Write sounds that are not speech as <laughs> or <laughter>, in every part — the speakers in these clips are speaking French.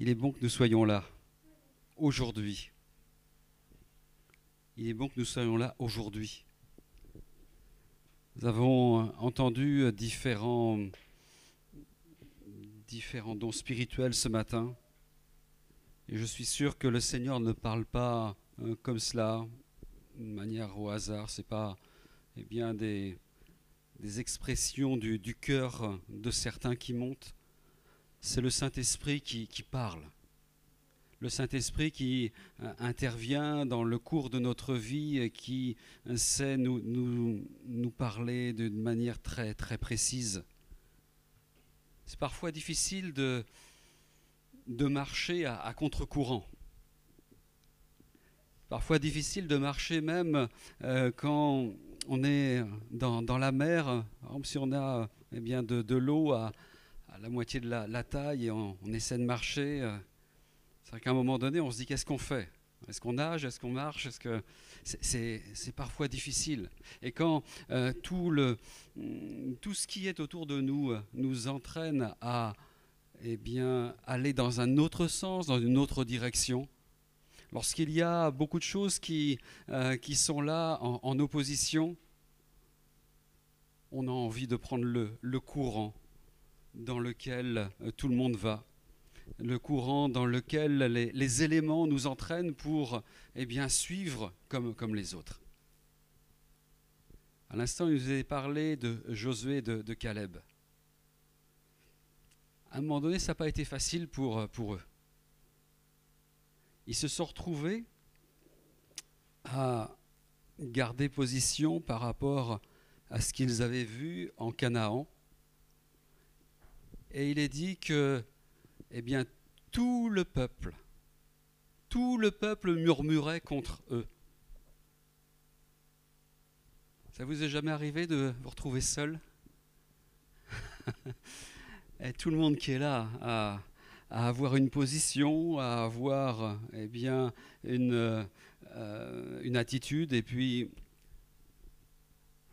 Il est bon que nous soyons là aujourd'hui. Il est bon que nous soyons là aujourd'hui. Nous avons entendu différents, différents dons spirituels ce matin. Et je suis sûr que le Seigneur ne parle pas euh, comme cela, de manière au hasard. Ce n'est pas eh bien, des, expressions du cœur de certains qui montent. C'est le Saint-Esprit qui, parle le Saint-Esprit qui euh, intervient dans le cours de notre vie et qui sait nous, parler d'une manière très, très précise. C'est parfois difficile de, de marcher à, contre-courant. Parfois difficile de marcher même euh, quand on est dans, dans, la mer, si on a eh bien, de, de l'eau à, la moitié de la, taille et on, essaie de marcher. Euh, c'est qu'à un moment donné, on se dit qu'est-ce qu'on fait? Est-ce qu'on nage? Est-ce qu'on marche? Est-ce que c'est parfois difficile. Et quand euh, tout, le, tout ce qui est autour de nous euh, nous entraîne à eh bien, aller dans un autre sens, dans une autre direction, lorsqu'il y a beaucoup de choses qui, qui sont là en, en, opposition, on a envie de prendre le, le courant dans lequel euh, tout le monde va le courant dans lequel les, éléments nous entraînent pour eh bien, suivre comme, comme les autres. À l'instant, il nous a parlé de Josué de, de, Caleb. À un moment donné, ça n'a pas été facile pour, pour eux. Ils se sont retrouvés à garder position par rapport à ce qu'ils avaient vu en Canaan. Et il est dit que eh bien, tout le peuple, tout le peuple murmurait contre eux. Ça vous est jamais arrivé de vous retrouver seul <laughs> Et tout le monde qui est là à, avoir une position, à avoir eh bien, une, euh, une attitude, et puis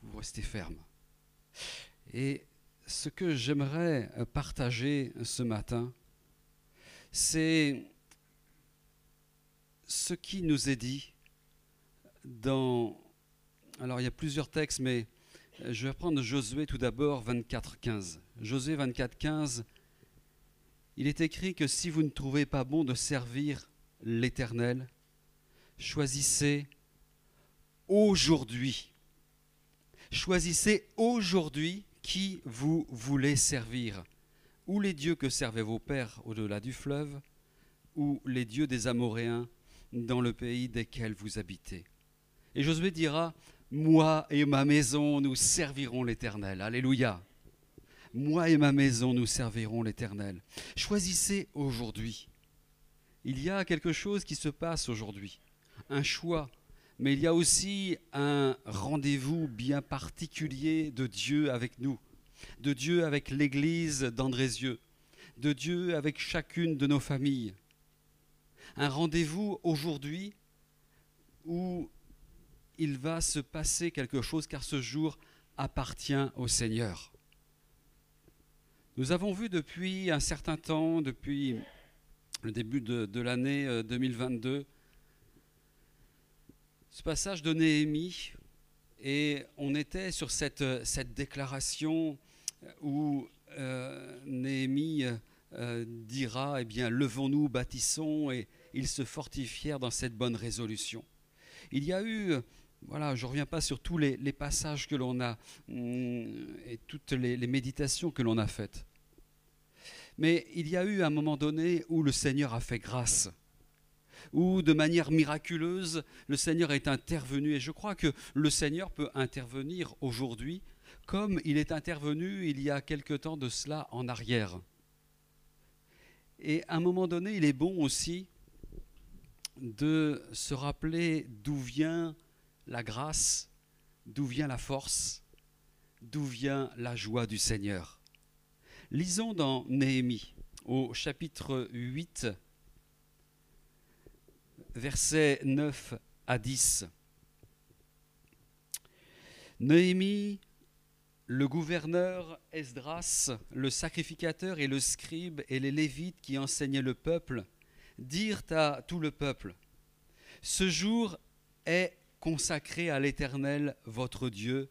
vous restez ferme. Et ce que j'aimerais partager ce matin, c'est ce qui nous est dit dans... Alors il y a plusieurs textes, mais je vais prendre Josué tout d'abord 24, 15. Josué 24, 15, il est écrit que si vous ne trouvez pas bon de servir l'Éternel, choisissez aujourd'hui. Choisissez aujourd'hui qui vous voulez servir? Ou les dieux que servaient vos pères au-delà du fleuve, ou les dieux des Amoréens dans le pays desquels vous habitez? Et Josué dira, moi et ma maison, nous servirons l'Éternel. Alléluia. Moi et ma maison, nous servirons l'Éternel. Choisissez aujourd'hui. Il y a quelque chose qui se passe aujourd'hui, un choix, mais il y a aussi un rendez-vous bien particulier de Dieu avec nous de Dieu avec l'Église d'Andrézieux, de Dieu avec chacune de nos familles. Un rendez-vous aujourd'hui où il va se passer quelque chose car ce jour appartient au Seigneur. Nous avons vu depuis un certain temps, depuis le début de, de l'année 2022, ce passage de Néhémie et on était sur cette, déclaration où euh, Néhémie euh, dira eh bien, levons-nous, bâtissons, et ils se fortifièrent dans cette bonne résolution. Il y a eu, voilà, je ne reviens pas sur tous les, passages que l'on a hum, et toutes les méditations que l'on a faites. Mais il y a eu un moment donné où le Seigneur a fait grâce où de manière miraculeuse, le Seigneur est intervenu. Et je crois que le Seigneur peut intervenir aujourd'hui comme il est intervenu il y a quelque temps de cela en arrière. Et à un moment donné, il est bon aussi de se rappeler d'où vient la grâce, d'où vient la force, d'où vient la joie du Seigneur. Lisons dans Néhémie au chapitre 8 versets 9 à 10. Néhémie le gouverneur Esdras, le sacrificateur et le scribe et les lévites qui enseignaient le peuple, dirent à tout le peuple, Ce jour est consacré à l'Éternel votre Dieu,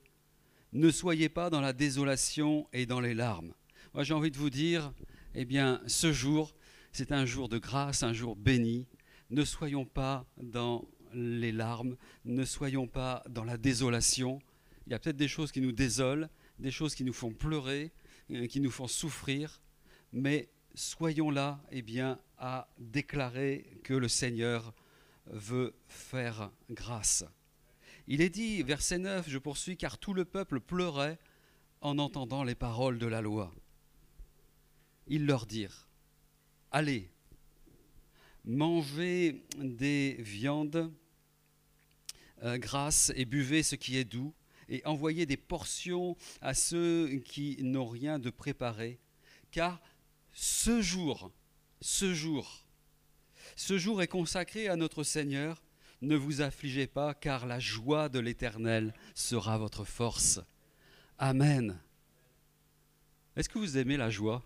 ne soyez pas dans la désolation et dans les larmes. Moi j'ai envie de vous dire, eh bien ce jour, c'est un jour de grâce, un jour béni. Ne soyons pas dans les larmes, ne soyons pas dans la désolation. Il y a peut-être des choses qui nous désolent, des choses qui nous font pleurer, euh, qui nous font souffrir, mais soyons là eh bien, à déclarer que le Seigneur veut faire grâce. Il est dit, verset 9, je poursuis, car tout le peuple pleurait en entendant les paroles de la loi. Ils leur dirent, allez, mangez des viandes euh, grasses et buvez ce qui est doux, et envoyez des portions à ceux qui n'ont rien de préparé, car ce jour, ce jour, ce jour est consacré à notre Seigneur. Ne vous affligez pas, car la joie de l'Éternel sera votre force. Amen. Est-ce que vous aimez la joie?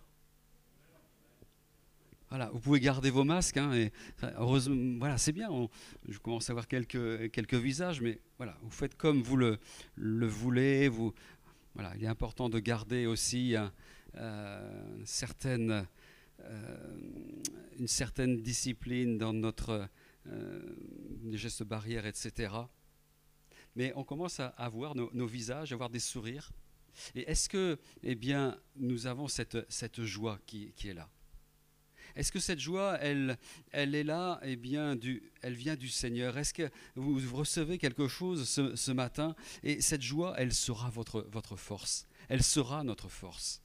Voilà, vous pouvez garder vos masques. Hein, et, heureusement, voilà, c'est bien. je commence à voir quelques, quelques visages, mais voilà, vous faites comme vous le, le voulez. Vous, voilà, il est important de garder aussi euh, certaine, euh, une certaine discipline dans notre euh, les gestes barrières, etc. Mais on commence à, avoir nos, nos, visages, à avoir des sourires. Et est-ce que, eh bien, nous avons cette, cette joie qui est là? Est-ce que cette joie, elle, est là, eh bien, elle vient du Seigneur Est-ce que vous recevez quelque chose ce, matin et cette joie, elle sera votre, force Elle sera notre force.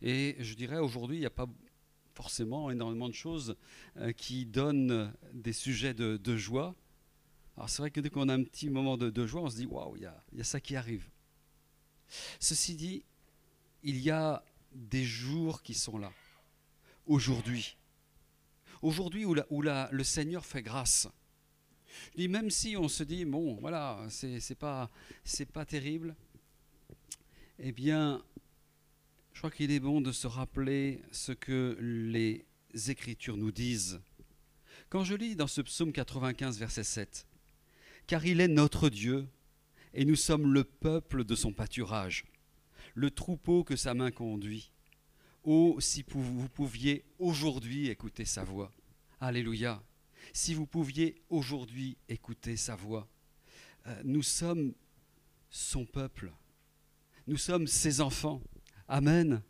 Et je dirais aujourd'hui, il n'y a pas forcément énormément de choses euh, qui donnent des sujets de, joie. Alors c'est vrai que dès qu'on a un petit moment de, joie, on se dit waouh, il y a ça qui arrive. Ceci dit, il y a des jours qui sont là aujourd'hui. Aujourd'hui où, le Seigneur fait grâce. Je dis, même si on se dit, bon, voilà, c'est pas, pas terrible, eh bien, je crois qu'il est bon de se rappeler ce que les Écritures nous disent. Quand je lis dans ce psaume 95, verset 7, Car il est notre Dieu, et nous sommes le peuple de son pâturage, le troupeau que sa main conduit. Oh, si vous pouviez aujourd'hui écouter sa voix. Alléluia. Si vous pouviez aujourd'hui écouter sa voix. Euh, nous sommes son peuple. Nous sommes ses enfants. Amen.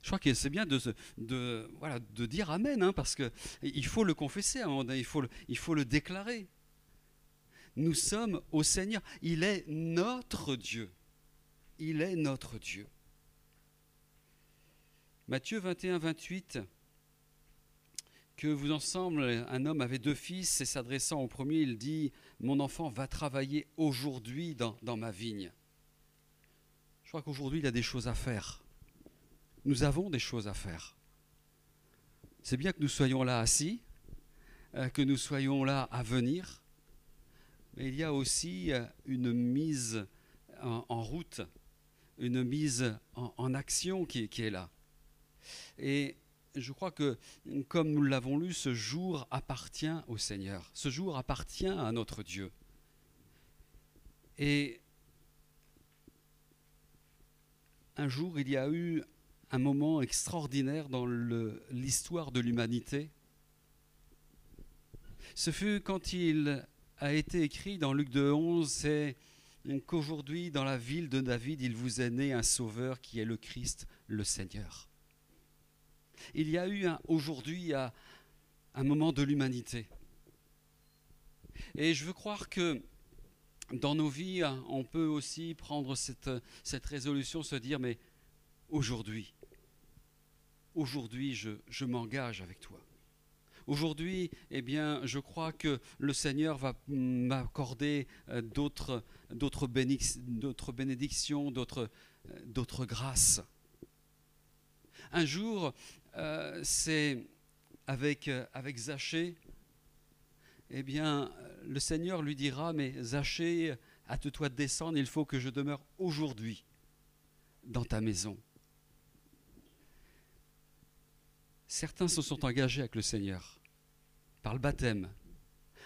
Je crois que c'est bien de, de, voilà, de dire Amen, hein, parce qu'il faut le confesser donné, il faut il faut le déclarer. Nous sommes au Seigneur. Il est notre Dieu. Il est notre Dieu. Matthieu 21, 28, que vous ensemble, un homme avait deux fils et s'adressant au premier, il dit, mon enfant va travailler aujourd'hui dans, ma vigne. Je crois qu'aujourd'hui, il y a des choses à faire. Nous avons des choses à faire. C'est bien que nous soyons là assis, euh, que nous soyons là à venir, mais il y a aussi euh, une mise en, route, une mise en, action qui est là. Et je crois que, comme nous l'avons lu, ce jour appartient au Seigneur. Ce jour appartient à notre Dieu. Et un jour, il y a eu un moment extraordinaire dans l'histoire de l'humanité. Ce fut quand il a été écrit dans Luc 2, 11, c'est qu'aujourd'hui, dans la ville de David, il vous est né un sauveur qui est le Christ, le Seigneur il y a eu aujourd'hui un, moment de l'humanité. Et je veux croire que dans nos vies, on peut aussi prendre cette, cette résolution, se dire, mais aujourd'hui, aujourd'hui, je, je m'engage avec toi. Aujourd'hui, eh bien, je crois que le Seigneur va m'accorder euh, d'autres, d'autres, bénédictions, d'autres, euh, d'autres grâces. Un jour, euh, c'est avec, euh, avec Zachée, eh bien, le Seigneur lui dira, mais Zachée, hâte-toi de descendre, il faut que je demeure aujourd'hui dans ta maison. Certains se sont engagés avec le Seigneur par le baptême,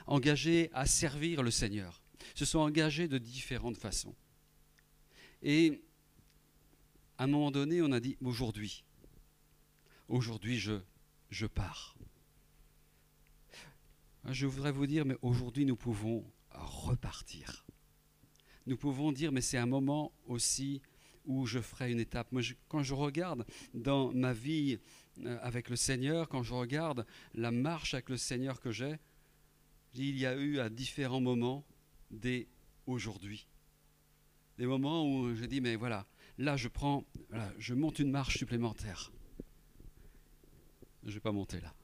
engagés à servir le Seigneur, se sont engagés de différentes façons. Et à un moment donné, on a dit aujourd'hui, aujourd'hui je, je pars. Je voudrais vous dire, mais aujourd'hui nous pouvons repartir. Nous pouvons dire, mais c'est un moment aussi où je ferai une étape. Moi, quand je regarde dans ma vie euh, avec le Seigneur, quand je regarde la marche avec le Seigneur que j'ai, il y a eu à différents moments des aujourd'hui. Des moments où je dis, mais voilà, là je prends, je monte une marche supplémentaire. Je ne vais pas monter là.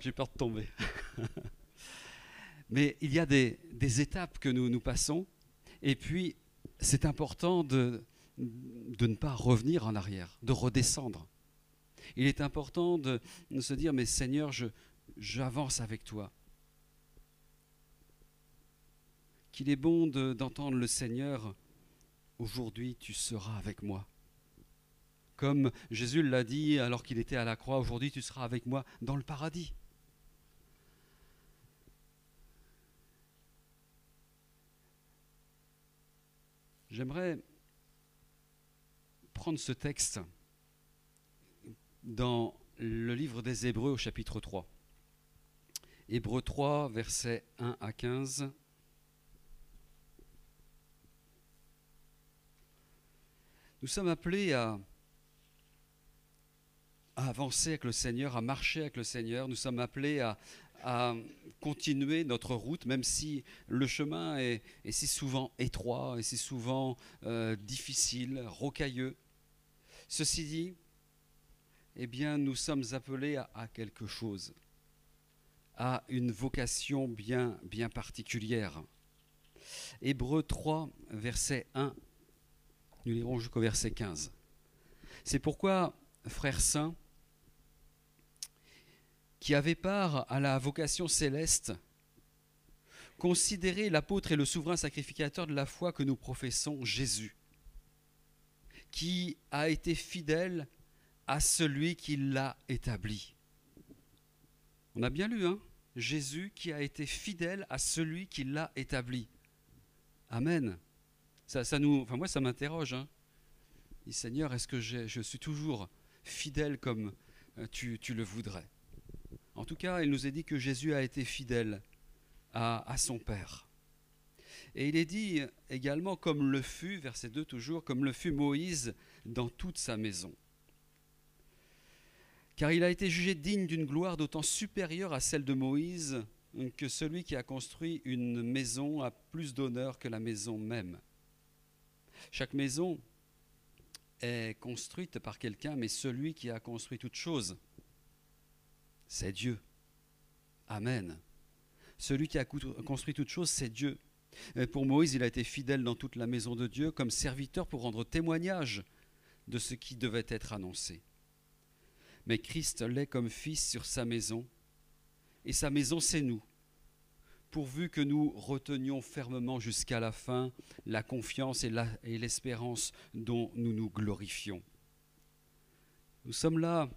J'ai peur de tomber. Mais il y a des, étapes que nous passons, et puis c'est important de, ne pas revenir en arrière, de redescendre. Il est important de, se dire, mais Seigneur, j'avance avec toi. Qu'il est bon d'entendre le Seigneur, aujourd'hui tu seras avec moi. Comme Jésus l'a dit alors qu'il était à la croix, aujourd'hui tu seras avec moi dans le paradis. J'aimerais prendre ce texte dans le livre des Hébreux au chapitre 3. Hébreux 3, versets 1 à 15. Nous sommes appelés à, avancer avec le Seigneur, à marcher avec le Seigneur. Nous sommes appelés à, continuer notre route, même si le chemin est, si souvent étroit et si souvent euh, difficile, rocailleux. Ceci dit, eh bien, nous sommes appelés à, quelque chose, à une vocation bien, bien particulière. Hébreu 3, verset 1, nous lirons jusqu'au verset 15. C'est pourquoi, frères saints, qui avaient part à la vocation céleste, considérez l'apôtre et le souverain sacrificateur de la foi que nous professons, Jésus, qui a été fidèle à celui qui l'a établi. On a bien lu, hein Jésus qui a été fidèle à celui qui l'a établi. Amen. Ça, nous, enfin moi, ça m'interroge. Hein. Seigneur, est-ce que je suis toujours fidèle comme euh, tu, le voudrais? En tout cas, il nous est dit que Jésus a été fidèle à, son Père. Et il est dit également, comme le fut, verset 2 toujours, comme le fut Moïse dans toute sa maison car il a été jugé digne d'une gloire d'autant supérieure à celle de Moïse que celui qui a construit une maison a plus d'honneur que la maison même. Chaque maison est construite par quelqu'un, mais celui qui a construit toute chose, c'est Dieu. Amen. Celui qui a construit toute chose, c'est Dieu. pour Moïse, il a été fidèle dans toute la maison de Dieu comme serviteur pour rendre témoignage de ce qui devait être annoncé mais Christ l'est comme fils sur sa maison, et sa maison c'est nous, pourvu que nous retenions fermement jusqu'à la fin la confiance et l'espérance dont nous nous glorifions. Nous sommes là,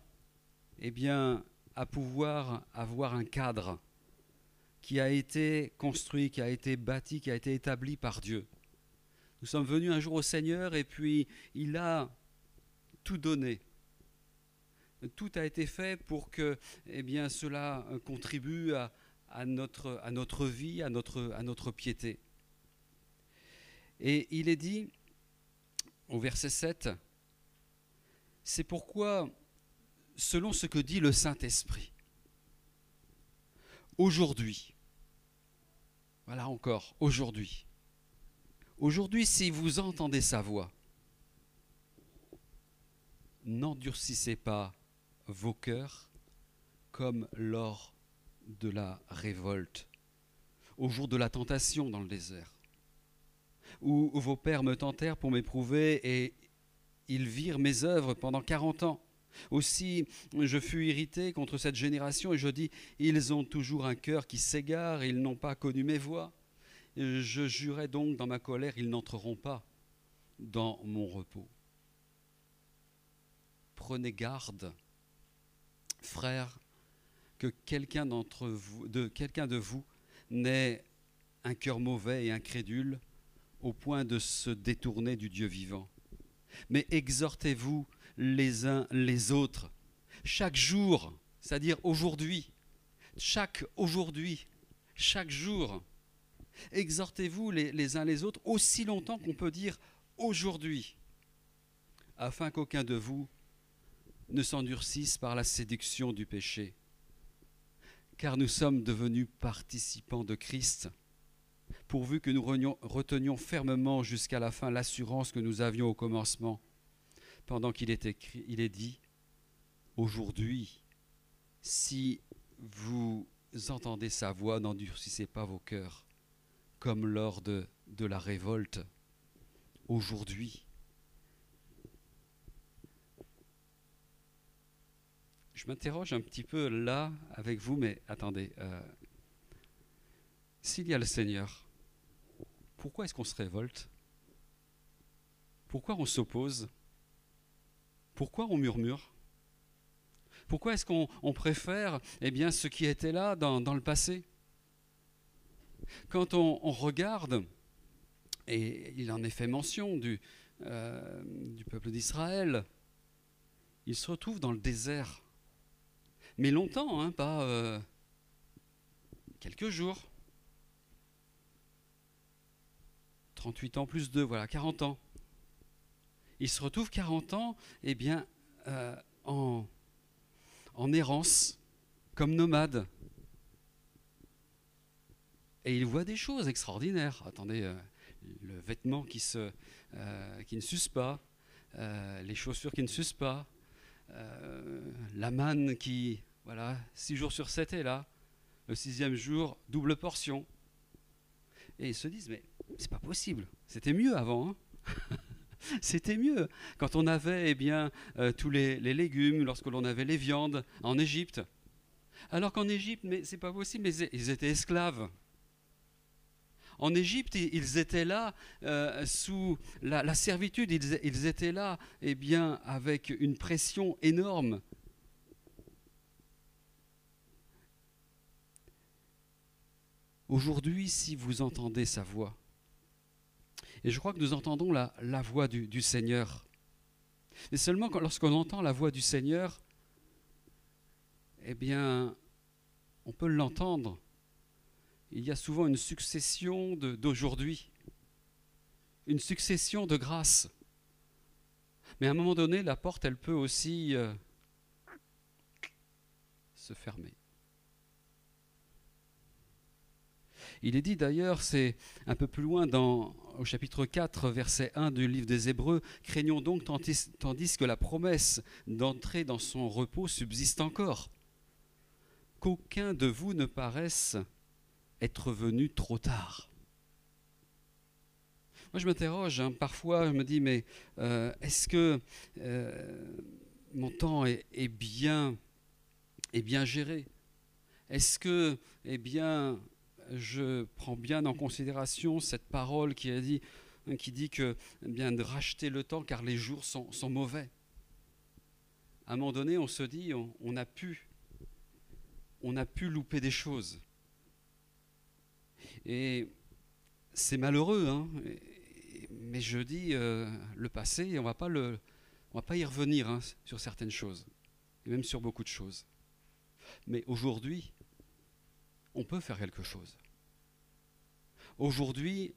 eh bien, à pouvoir avoir un cadre qui a été construit, qui a été bâti, qui a été établi par Dieu. Nous sommes venus un jour au Seigneur et puis il a tout donné tout a été fait pour que eh bien, cela contribue à, notre, à notre vie, à notre, à notre piété. Et il est dit au verset 7, c'est pourquoi, selon ce que dit le Saint-Esprit, aujourd'hui, voilà encore, aujourd'hui, aujourd'hui si vous entendez sa voix, n'endurcissez pas vos cœurs comme lors de la révolte, au jour de la tentation dans le désert, où vos pères me tentèrent pour m'éprouver et ils virent mes œuvres pendant quarante ans. Aussi, je fus irrité contre cette génération et je dis, ils ont toujours un cœur qui s'égare, ils n'ont pas connu mes voies. Je jurais donc dans ma colère, ils n'entreront pas dans mon repos. Prenez garde, frères, que quelqu'un de quelqu'un de vous n'ait un cœur mauvais et incrédule au point de se détourner du Dieu vivant. Mais exhortez-vous les uns les autres, chaque jour, c'est-à-dire aujourd'hui, chaque aujourd'hui, chaque jour. Exhortez-vous les, les uns les autres aussi longtemps qu'on peut dire aujourd'hui, afin qu'aucun de vous ne s'endurcisse par la séduction du péché. Car nous sommes devenus participants de Christ, pourvu que nous retenions fermement jusqu'à la fin l'assurance que nous avions au commencement, pendant qu'il est, écrit, il est dit, aujourd'hui, si vous entendez sa voix, n'endurcissez pas vos cœurs, comme lors de, la révolte aujourd'hui. Je m'interroge un petit peu là avec vous, mais attendez. Euh, s'il y a le Seigneur, pourquoi est-ce qu'on se révolte? Pourquoi on s'oppose? Pourquoi on murmure? Pourquoi est-ce qu'on préfère eh bien, ce qui était là dans, le passé? Quand on, regarde, et il en est fait mention du, euh, du peuple d'Israël, il se retrouve dans le désert mais longtemps, hein, pas euh, quelques jours. 38 ans plus 2, voilà, 40 ans. Il se retrouve 40 ans eh bien, euh, en, errance, comme nomade. Et il voit des choses extraordinaires. Attendez, euh, le vêtement qui, qui ne s'use pas, les chaussures qui ne s'usent pas, la manne qui voilà, six jours sur sept est là. Le sixième jour, double portion. Et ils se disent, mais c'est pas possible. C'était mieux avant. Hein. <laughs> <laughs> C'était mieux quand on avait eh bien, euh, tous les, légumes, lorsque l'on avait les viandes en Égypte. Alors qu'en Égypte, mais c'est pas possible, mais ils étaient esclaves. En Égypte, ils étaient là euh, sous la, servitude, ils, étaient là eh bien, avec une pression énorme. Aujourd'hui, si vous entendez sa voix, et je crois que nous entendons la, voix du, Seigneur, et seulement lorsqu'on entend la voix du Seigneur, eh bien, on peut l'entendre. Il y a souvent une succession d'aujourd'hui, une succession de grâces. Mais à un moment donné, la porte, elle peut aussi euh, se fermer. Il est dit d'ailleurs, c'est un peu plus loin dans, au chapitre 4, verset 1 du livre des Hébreux, craignons donc tandis, que la promesse d'entrer dans son repos subsiste encore, qu'aucun de vous ne paraisse être venu trop tard. Moi, je m'interroge, hein, parfois, je me dis, mais euh, est-ce que euh, mon temps bien, est bien géré? Est-ce que, eh bien, je prends bien en considération cette parole qui, dit, que eh bien de racheter le temps car les jours sont, mauvais. À un moment donné, on se dit, on, a pu, on a pu louper des choses. Et c'est malheureux, hein, mais je dis euh, le passé, on va va pas y revenir hein, sur certaines choses, et même sur beaucoup de choses. Mais aujourd'hui, on peut faire quelque chose. Aujourd'hui,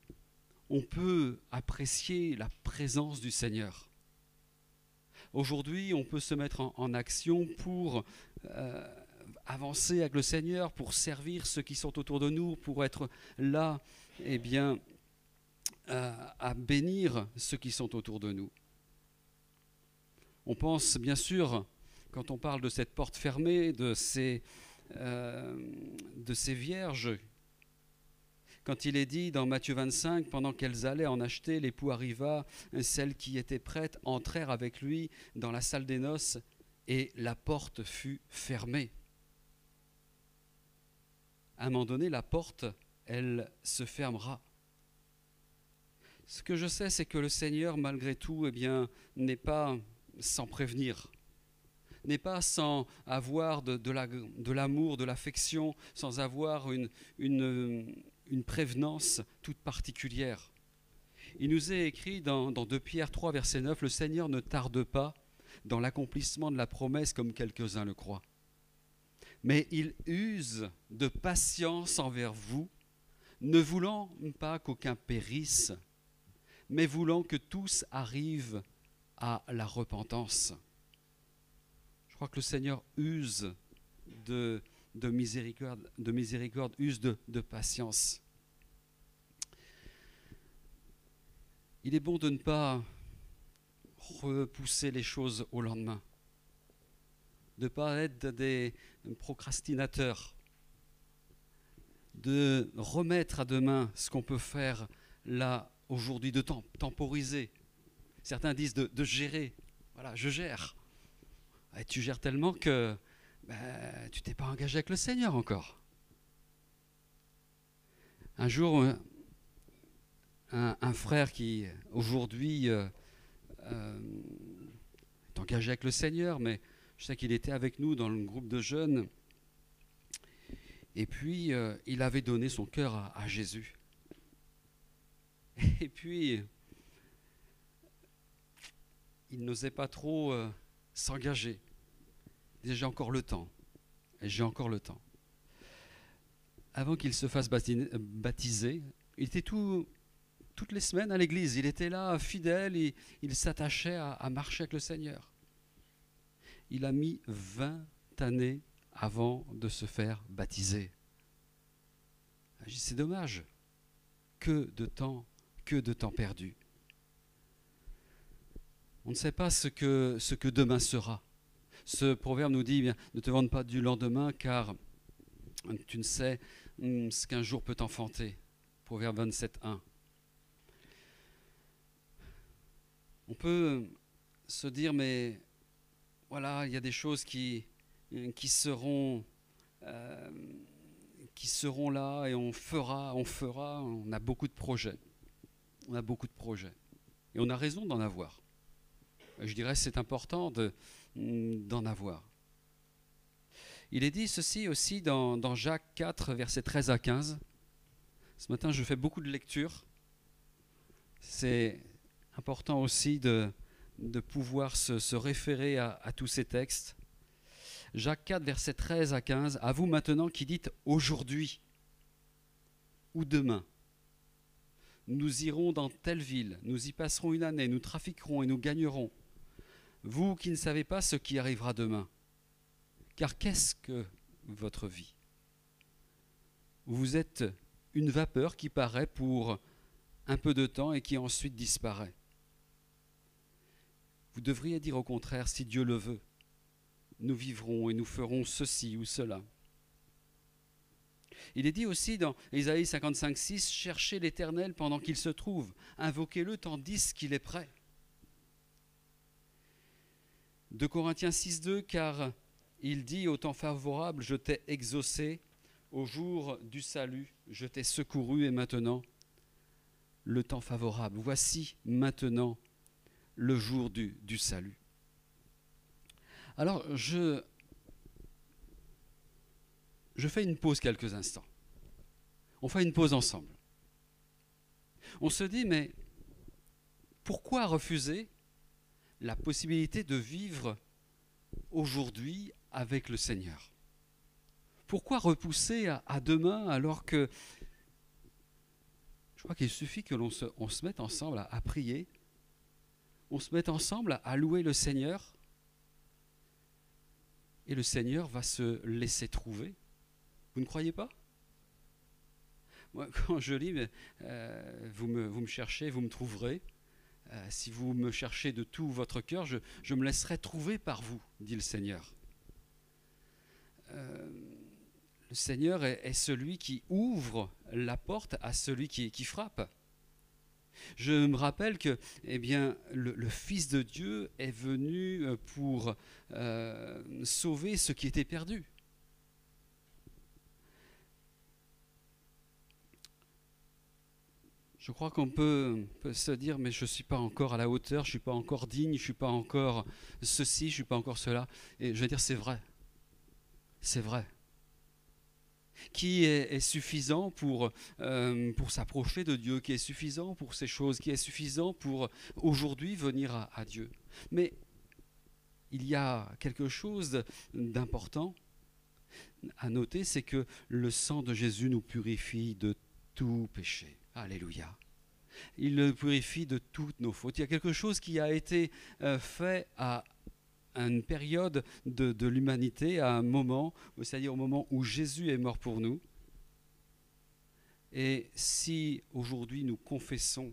on peut apprécier la présence du Seigneur. Aujourd'hui, on peut se mettre en, action pour euh, avancer avec le Seigneur, pour servir ceux qui sont autour de nous, pour être là, eh bien, euh, à bénir ceux qui sont autour de nous. On pense bien sûr, quand on parle de cette porte fermée, de ces euh, de ces vierges. Quand il est dit dans Matthieu 25, pendant qu'elles allaient en acheter, l'époux arriva, celles qui étaient prêtes entrèrent avec lui dans la salle des noces et la porte fut fermée. À un moment donné, la porte, elle se fermera Ce que je sais, c'est que le Seigneur, malgré tout, eh bien, n'est pas sans prévenir, n'est pas sans avoir de, l'amour, de l'affection, sans avoir une, prévenance toute particulière. Il nous est écrit dans, dans 2 Pierre 3, verset 9, Le Seigneur ne tarde pas dans l'accomplissement de la promesse comme quelques-uns le croient. Mais il use de patience envers vous, ne voulant pas qu'aucun périsse, mais voulant que tous arrivent à la repentance. Je crois que le Seigneur use de, de miséricorde, de miséricorde, use de patience. Il est bon de ne pas repousser les choses au lendemain, de ne pas être des procrastinateurs, de remettre à demain ce qu'on peut faire là aujourd'hui de temporiser. Certains disent de, gérer. Voilà, je gère. Et tu gères tellement que ben, tu t'es pas engagé avec le Seigneur encore. Un jour, euh, un, frère qui aujourd'hui euh, euh, est engagé avec le Seigneur, mais je sais qu'il était avec nous dans le groupe de jeunes. Et puis, il avait donné son cœur à Jésus. <laughs> Et puis, il n'osait pas trop s'engager. J'ai encore le temps. J'ai encore le temps. Avant qu'il se fasse baptiser, il était tout, toutes les semaines à l'église. Il était là, fidèle, il s'attachait à, à marcher avec le Seigneur. Il a mis 20 années avant de se faire baptiser. C'est dommage. Que de temps que de temps perdu. On ne sait pas ce que, demain sera. Ce proverbe nous dit eh ne te vende pas du lendemain car tu ne sais hum, ce qu'un jour peut enfanter. Proverbe 27, 1. On peut se dire, mais voilà, il y a des choses euh, qui seront là et on fera, on fera, on a beaucoup de projets on a beaucoup de projets. Et on a raison d'en avoir. Je dirais que c'est important d'en avoir. Il est dit ceci aussi dans, Jacques 4, versets 13 à 15. Ce matin, je fais beaucoup de lectures. C'est important aussi de, de pouvoir se, référer à, à, tous ces textes. Jacques 4, versets 13 à 15. À vous maintenant qui dites aujourd'hui ou demain nous irons dans telle ville, nous y passerons une année, nous trafiquerons et nous gagnerons. Vous qui ne savez pas ce qui arrivera demain. Car qu'est-ce que votre vie? Vous êtes une vapeur qui paraît pour un peu de temps et qui ensuite disparaît. Vous devriez dire au contraire, si Dieu le veut, nous vivrons et nous ferons ceci ou cela. Il est dit aussi dans Isaïe 55, 6, cherchez l'Éternel pendant qu'il se trouve, invoquez-le tandis qu'il est prêt. De Corinthiens 6, 2, car il dit au temps favorable, je t'ai exaucé, au jour du salut, je t'ai secouru, et maintenant, le temps favorable. Voici maintenant le jour du, salut. Alors, je fais une pause quelques instants. On fait une pause ensemble. On se dit, mais pourquoi refuser la possibilité de vivre aujourd'hui avec le Seigneur Pourquoi repousser à, demain alors que je crois qu'il suffit que l'on se, mette ensemble à, prier, on se mette ensemble à louer le Seigneur, et le Seigneur va se laisser trouver. Vous ne croyez pas? Moi, <laughs> quand je lis, euh, vous, me, vous, me, cherchez, vous me trouverez. Euh, si vous me cherchez de tout votre cœur, je, me laisserai trouver par vous, dit le Seigneur. Euh, le Seigneur est, celui qui ouvre la porte à celui qui, frappe. Je me rappelle que eh bien, le, Fils de Dieu est venu pour euh, sauver ce qui était perdu. Je crois qu'on peut, se dire, mais je ne suis pas encore à la hauteur, je ne suis pas encore digne, je ne suis pas encore ceci, je ne suis pas encore cela. Et je veux dire, c'est vrai. C'est vrai. Qui est, suffisant pour, euh, pour s'approcher de Dieu, qui est suffisant pour ces choses, qui est suffisant pour aujourd'hui venir à Dieu. Mais il y a quelque chose d'important à noter, c'est que le sang de Jésus nous purifie de tout péché. Alléluia. Il le purifie de toutes nos fautes. Il y a quelque chose qui a été euh, fait à une période de, l'humanité, à un moment, c'est-à-dire au moment où Jésus est mort pour nous. Et si aujourd'hui nous confessons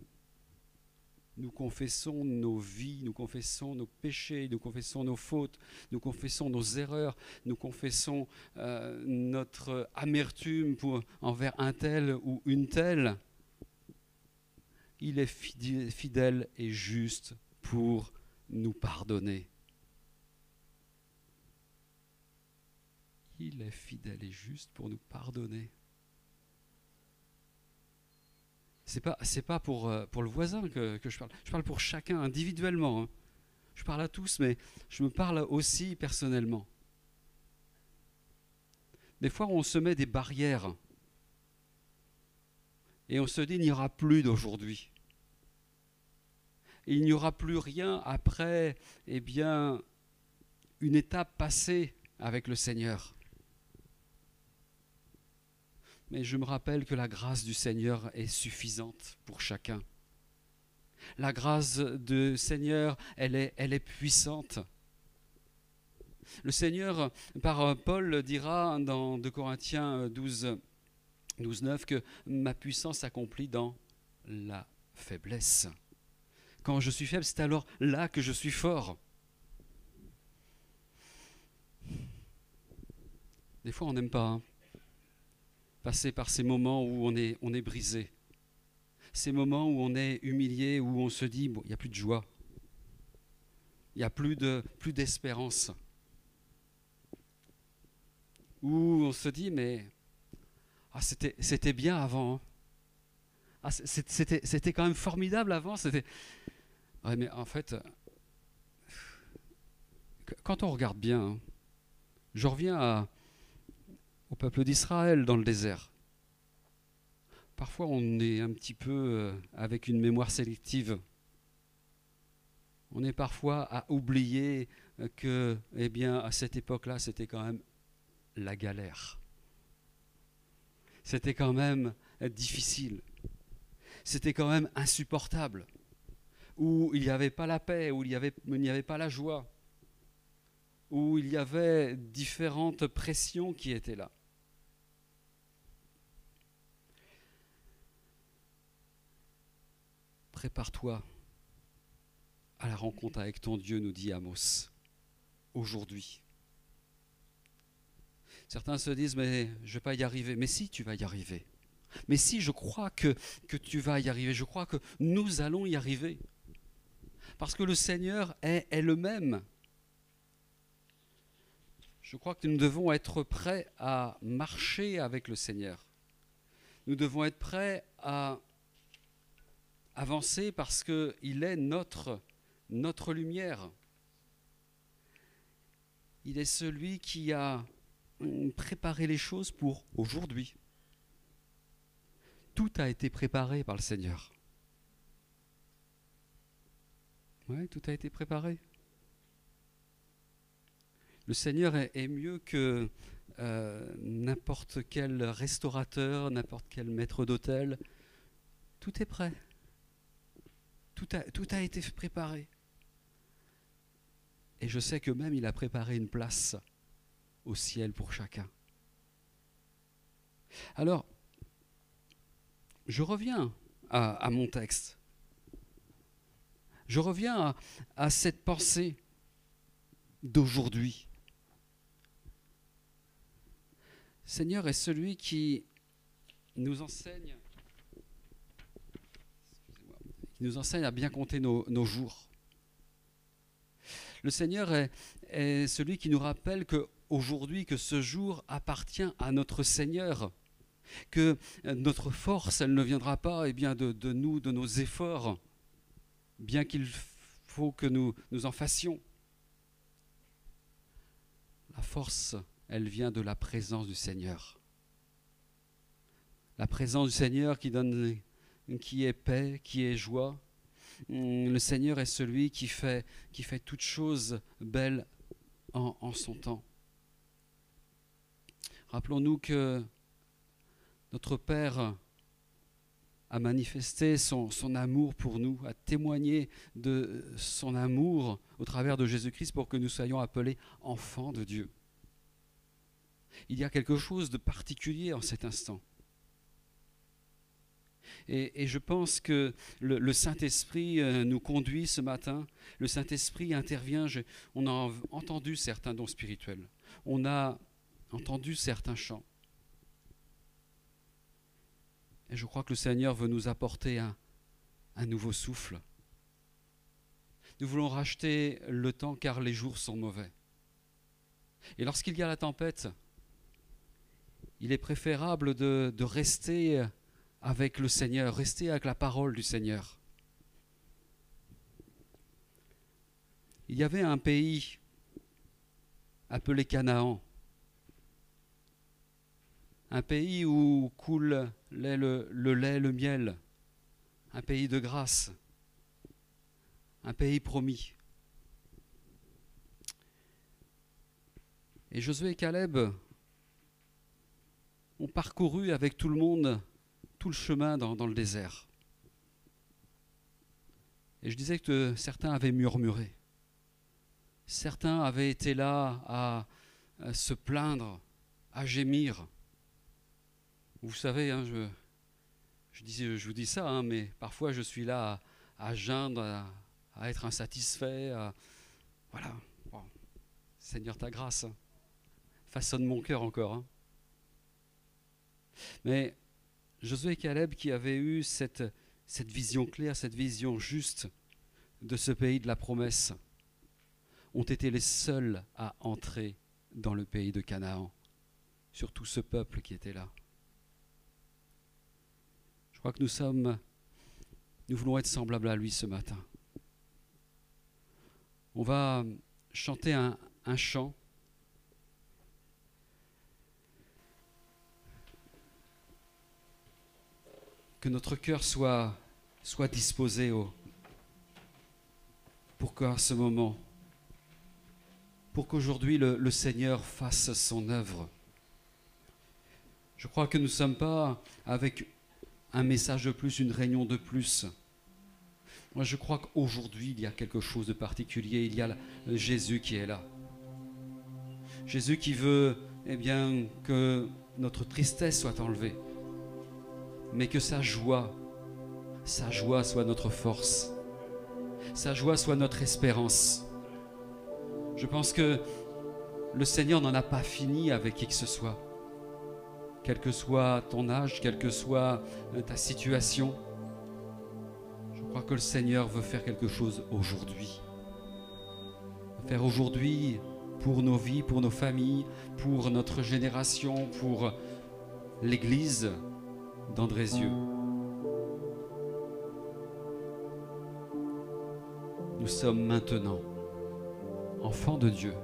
nous confessons nos vies, nous confessons nos péchés, nous confessons nos fautes, nous confessons nos erreurs, nous confessons euh, notre amertume envers un tel ou une telle. Il est fidèle et juste pour nous pardonner. Il est fidèle et juste pour nous pardonner. c'est pas pas pour euh, pour le voisin que, que, je parle. Je parle pour chacun individuellement. Hein. Je parle à tous, mais je me parle aussi personnellement. Des fois, on se met des barrières et on se dit il n'y aura plus d'aujourd'hui. Il n'y aura plus rien après, eh bien, une étape passée avec le Seigneur. Mais je me rappelle que la grâce du Seigneur est suffisante pour chacun. La grâce du Seigneur, elle est, elle est puissante. Le Seigneur, par Paul, dira dans 2 Corinthiens 12, 12 9 que ma puissance s'accomplit dans la faiblesse. Quand je suis faible, c'est alors là que je suis fort. Des fois, on n'aime pas. Hein passer par ces moments où on est, brisé, ces moments où on est humilié, où on se dit, bon, il n'y a plus de joie, il n'y a plus d'espérance, où on se dit, mais ah, c'était, bien avant, hein. ah, c'était, quand même formidable avant, c'était... Mais en fait, quand on regarde bien, hein, je reviens au peuple d'Israël dans le désert. Parfois, on est un petit peu euh, avec une mémoire sélective. On est parfois à oublier euh, que, eh bien, à cette époque-là, c'était quand même la galère. C'était quand même difficile. C'était quand même insupportable. Où il n'y avait pas la paix, où il n'y avait, pas la joie, où il y avait différentes pressions qui étaient là. Prépare-toi à la rencontre avec ton Dieu, nous dit Amos, aujourd'hui. Certains se disent, mais je ne vais pas y arriver. Mais si, tu vas y arriver. Mais si, je crois que, tu vas y arriver. Je crois que nous allons y arriver. Parce que le Seigneur est, est le même. Je crois que nous devons être prêts à marcher avec le Seigneur. Nous devons être prêts à avancer parce qu'il est notre lumière. Il est celui qui a préparé les choses pour aujourd'hui. Tout a été préparé par le Seigneur. Oui, tout a été préparé. Le Seigneur est, mieux que euh, n'importe quel restaurateur, n'importe quel maître d'hôtel. Tout est prêt. Tout a, tout a été préparé. Et je sais que même il a préparé une place au ciel pour chacun. Alors, je reviens à, mon texte. Je reviens à, cette pensée d'aujourd'hui. Seigneur est celui qui nous enseigne qui nous enseigne à bien compter nos, jours. Le Seigneur est, celui qui nous rappelle que aujourd'hui que ce jour appartient à notre Seigneur. que euh, notre force, elle ne viendra pas eh bien, de, nous, de nos efforts, bien qu'il faut que nous, nous en fassions. La force, elle vient de la présence du Seigneur. La présence du Seigneur qui donne, qui est paix, qui est joie. Hum, Le Seigneur est celui qui fait, qui fait toutes choses belles en, en son temps. Rappelons-nous que notre Père a manifesté son, amour pour nous, a témoigné de son amour au travers de Jésus-Christ pour que nous soyons appelés enfants de Dieu. Il y a quelque chose de particulier en cet instant. Et, je pense que le, Saint-Esprit euh, nous conduit ce matin. Le Saint-Esprit intervient. On a entendu certains dons spirituels. On a entendu certains chants. Et je crois que le Seigneur veut nous apporter un, nouveau souffle. Nous voulons racheter le temps car les jours sont mauvais. Et lorsqu'il y a la tempête, il est préférable de, de rester avec le Seigneur, rester avec la parole du Seigneur. Il y avait un pays appelé Canaan, un pays où coule le, lait, le miel, un pays de grâce, un pays promis. Et Josué et Caleb ont parcouru avec tout le monde tout le chemin dans, le désert. Et je disais que certains avaient murmuré. Certains avaient été là à se plaindre, à gémir. Vous savez, hein, je, je, vous dis ça, hein, mais parfois je suis là à, geindre, à, être insatisfait. à- voilà. Seigneur, ta grâce, hein, façonne mon cœur encore. Mais Josué et Caleb qui avaient eu cette, cette vision claire, cette vision juste de ce pays de la promesse, ont été les seuls à entrer dans le pays de Canaan, sur tout ce peuple qui était là. Que nous sommes, nous voulons être semblables à lui ce matin. On va chanter un, un chant. Que notre cœur soit, soit disposé au, pour qu'à ce moment, pour qu'aujourd'hui le, le Seigneur fasse son œuvre. Je crois que nous ne sommes pas avec un message de plus, une réunion de plus. Moi, je crois qu'aujourd'hui, il y a quelque chose de particulier. Il y a le- Jésus qui est là. Jésus qui veut, eh bien, que notre tristesse soit enlevée, mais que sa joie, sa joie soit notre force, sa joie soit notre espérance. Je pense que le Seigneur n'en a pas fini avec qui que ce soit quel que soit ton âge, quelle que soit euh, ta situation. Je crois que le Seigneur veut faire quelque chose aujourd'hui. Faire aujourd'hui pour nos vies, pour nos familles, pour notre génération, pour l'Église d'Andrézieux. Nous sommes maintenant enfants de Dieu.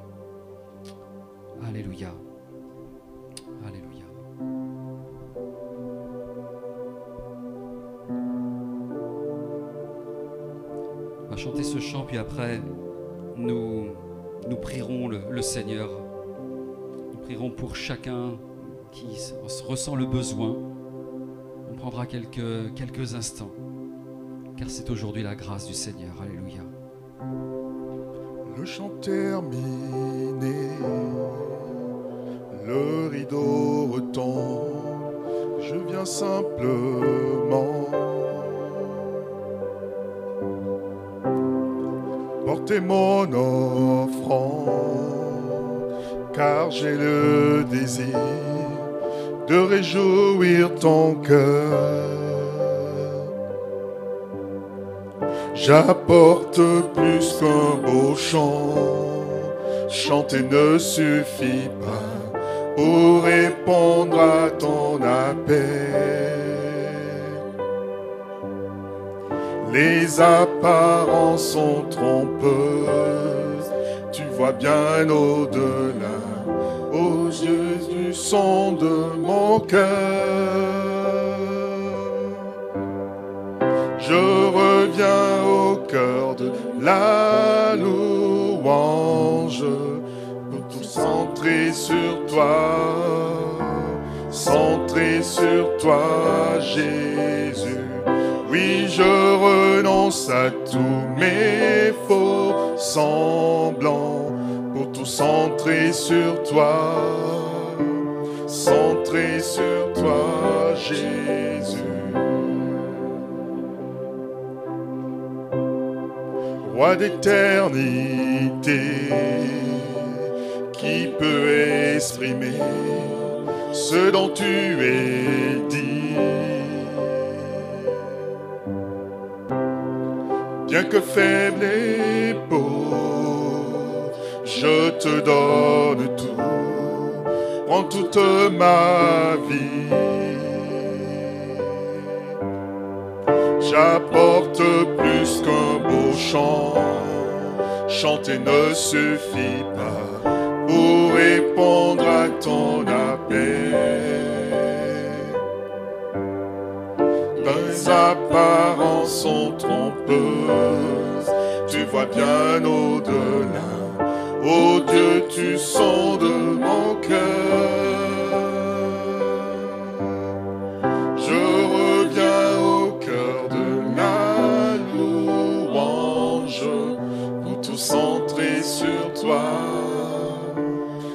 Alléluia. Alléluia. Après, nous, nous prierons le, Seigneur. Nous prierons pour chacun qui ressent le besoin. On prendra quelques, quelques instants, car c'est aujourd'hui la grâce du Seigneur. Alléluia. Le chant terminé, le rideau retombe, je viens simplement mon offrande, car j'ai le désir de réjouir ton cœur. J'apporte plus qu'un beau chant. Chanter ne suffit pas pour répondre à ton appel. Les apparences sont trompeuses, tu vois bien au-delà, aux yeux du son de mon cœur. Je reviens au cœur de la louange pour tout centrer sur toi, centrer sur toi, Jésus. Oui, je renonce à tous mes faux semblants pour tout centrer sur toi, centrer sur toi, Jésus. Roi d'éternité, qui peut exprimer ce dont tu es dit? Bien que faible et pauvre, je te donne tout, prends toute ma vie. J'apporte plus qu'un beau chant, chanter ne suffit pas pour répondre à ton appel. Les apparences sont trompeuses, tu vois bien au-delà. Oh Dieu, tu sondes mon cœur. Je reviens au cœur de la louange pour tout centrer sur toi,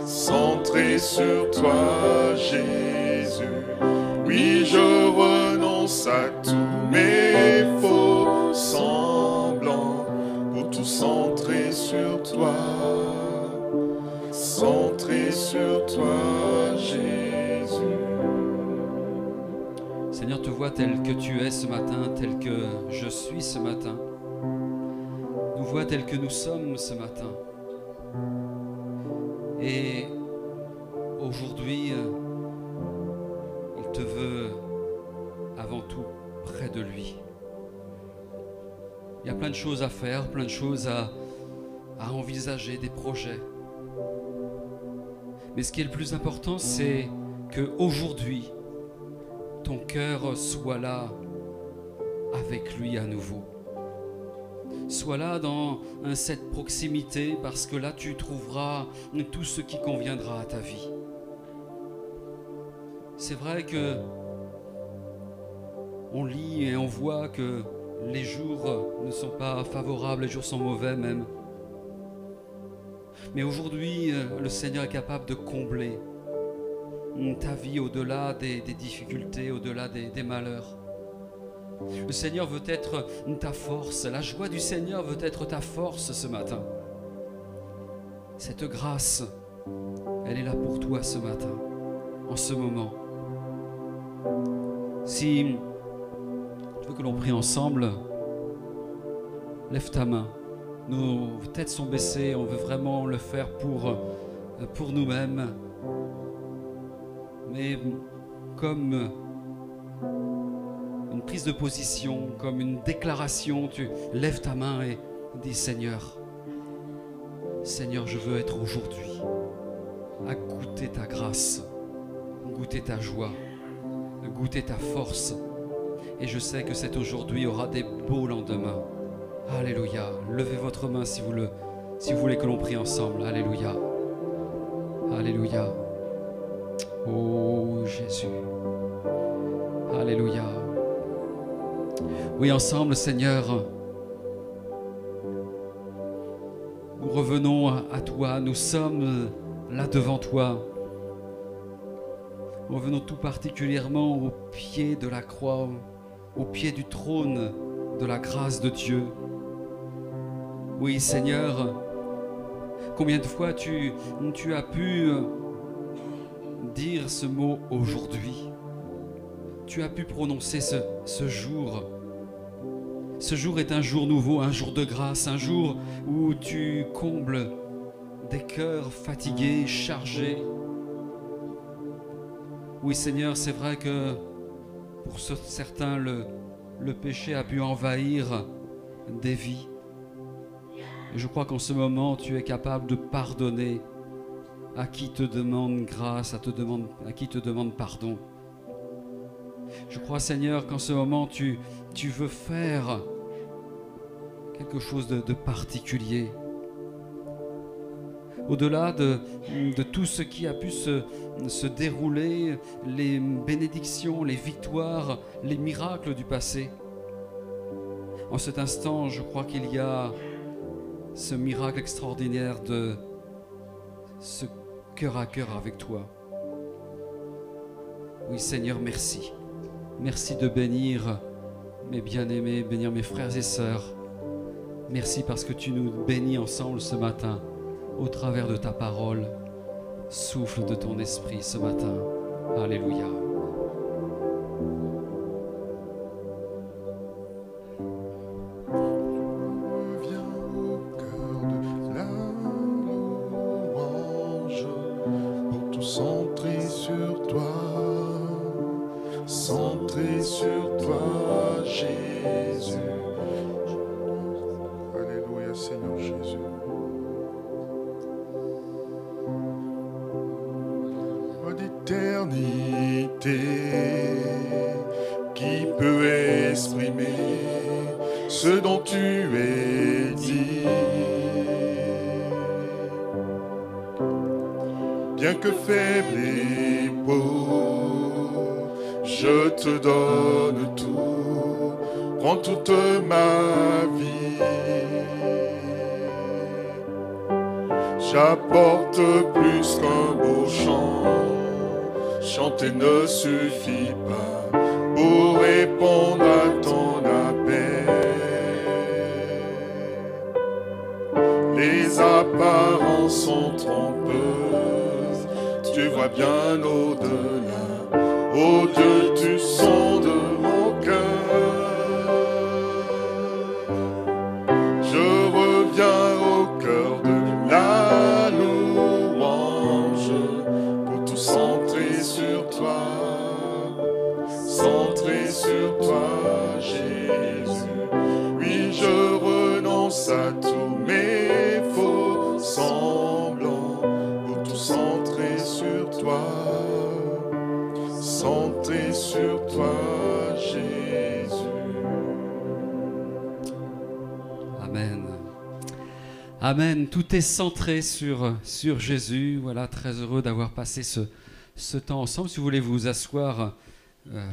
centrer sur toi, Jésus. Tel que tu es ce matin, tel que je suis ce matin. Nous vois tel que nous sommes ce matin. Et aujourd'hui, il te veut avant tout près de lui. Il y a plein de choses à faire, plein de choses à, à envisager, des projets. Mais ce qui est le plus important, c'est que aujourd'hui, ton cœur soit là avec lui à nouveau. Sois là dans cette proximité parce que là tu trouveras tout ce qui conviendra à ta vie. C'est vrai que on lit et on voit que les jours ne sont pas favorables, les jours sont mauvais même. Mais aujourd'hui, euh, le Seigneur est capable de combler ta vie au-delà des, difficultés, au-delà des, malheurs. Le Seigneur veut être ta force. La joie du Seigneur veut être ta force ce matin. Cette grâce, elle est là pour toi ce matin, en ce moment. Si tu veux que l'on prie ensemble, lève ta main. Nos têtes sont baissées, on veut vraiment le faire pour nous-mêmes. Mais comme une prise de position, comme une déclaration, tu lèves ta main et dis Seigneur, Seigneur, je veux être aujourd'hui à goûter ta grâce, goûter ta joie, goûter ta force. Et je sais que cet aujourd'hui aura des beaux lendemains. Alléluia. Levez votre main si vous, le, si vous voulez que l'on prie ensemble. Alléluia. Alléluia. Oh Jésus. Alléluia. Oui, ensemble, Seigneur, nous revenons à toi, nous sommes là devant toi. Nous revenons tout particulièrement au pied de la croix, au pied du trône de la grâce de Dieu. Oui, Seigneur, combien de fois tu, tu as pu ce mot aujourd'hui Tu as pu prononcer ce, jour ce jour est un jour nouveau, un jour de grâce, un jour où tu combles des cœurs fatigués, chargés. Oui Seigneur, c'est vrai que pour ce- certains, le, le péché a pu envahir des vies. Et je crois qu'en ce moment, tu es capable de pardonner à qui te demande grâce, à, qui te demande pardon. Je crois, Seigneur, qu'en ce moment, tu, tu veux faire quelque chose de, de particulier. Au-delà de, de tout ce qui a pu se, se dérouler, les bénédictions, les victoires, les miracles du passé. En cet instant, je crois qu'il y a ce miracle extraordinaire de ce cœur à cœur avec toi. Oui Seigneur, merci. Merci de bénir mes bien-aimés, bénir mes frères et sœurs. Merci parce que tu nous bénis ensemble ce matin au travers de ta parole. Souffle de ton esprit ce matin. Alléluia. Bien que faible et pauvre, je te donne tout, prends toute ma vie. J'apporte plus qu'un beau chant, chanter ne suffit pas pour répondre à ton appel. Les apparences sont trompeuses, tu vois bien au-delà. Oh Dieu, Amen. Tout est centré sur, Jésus. Voilà, très heureux d'avoir passé ce, ce temps ensemble. Si vous voulez vous asseoir, euh,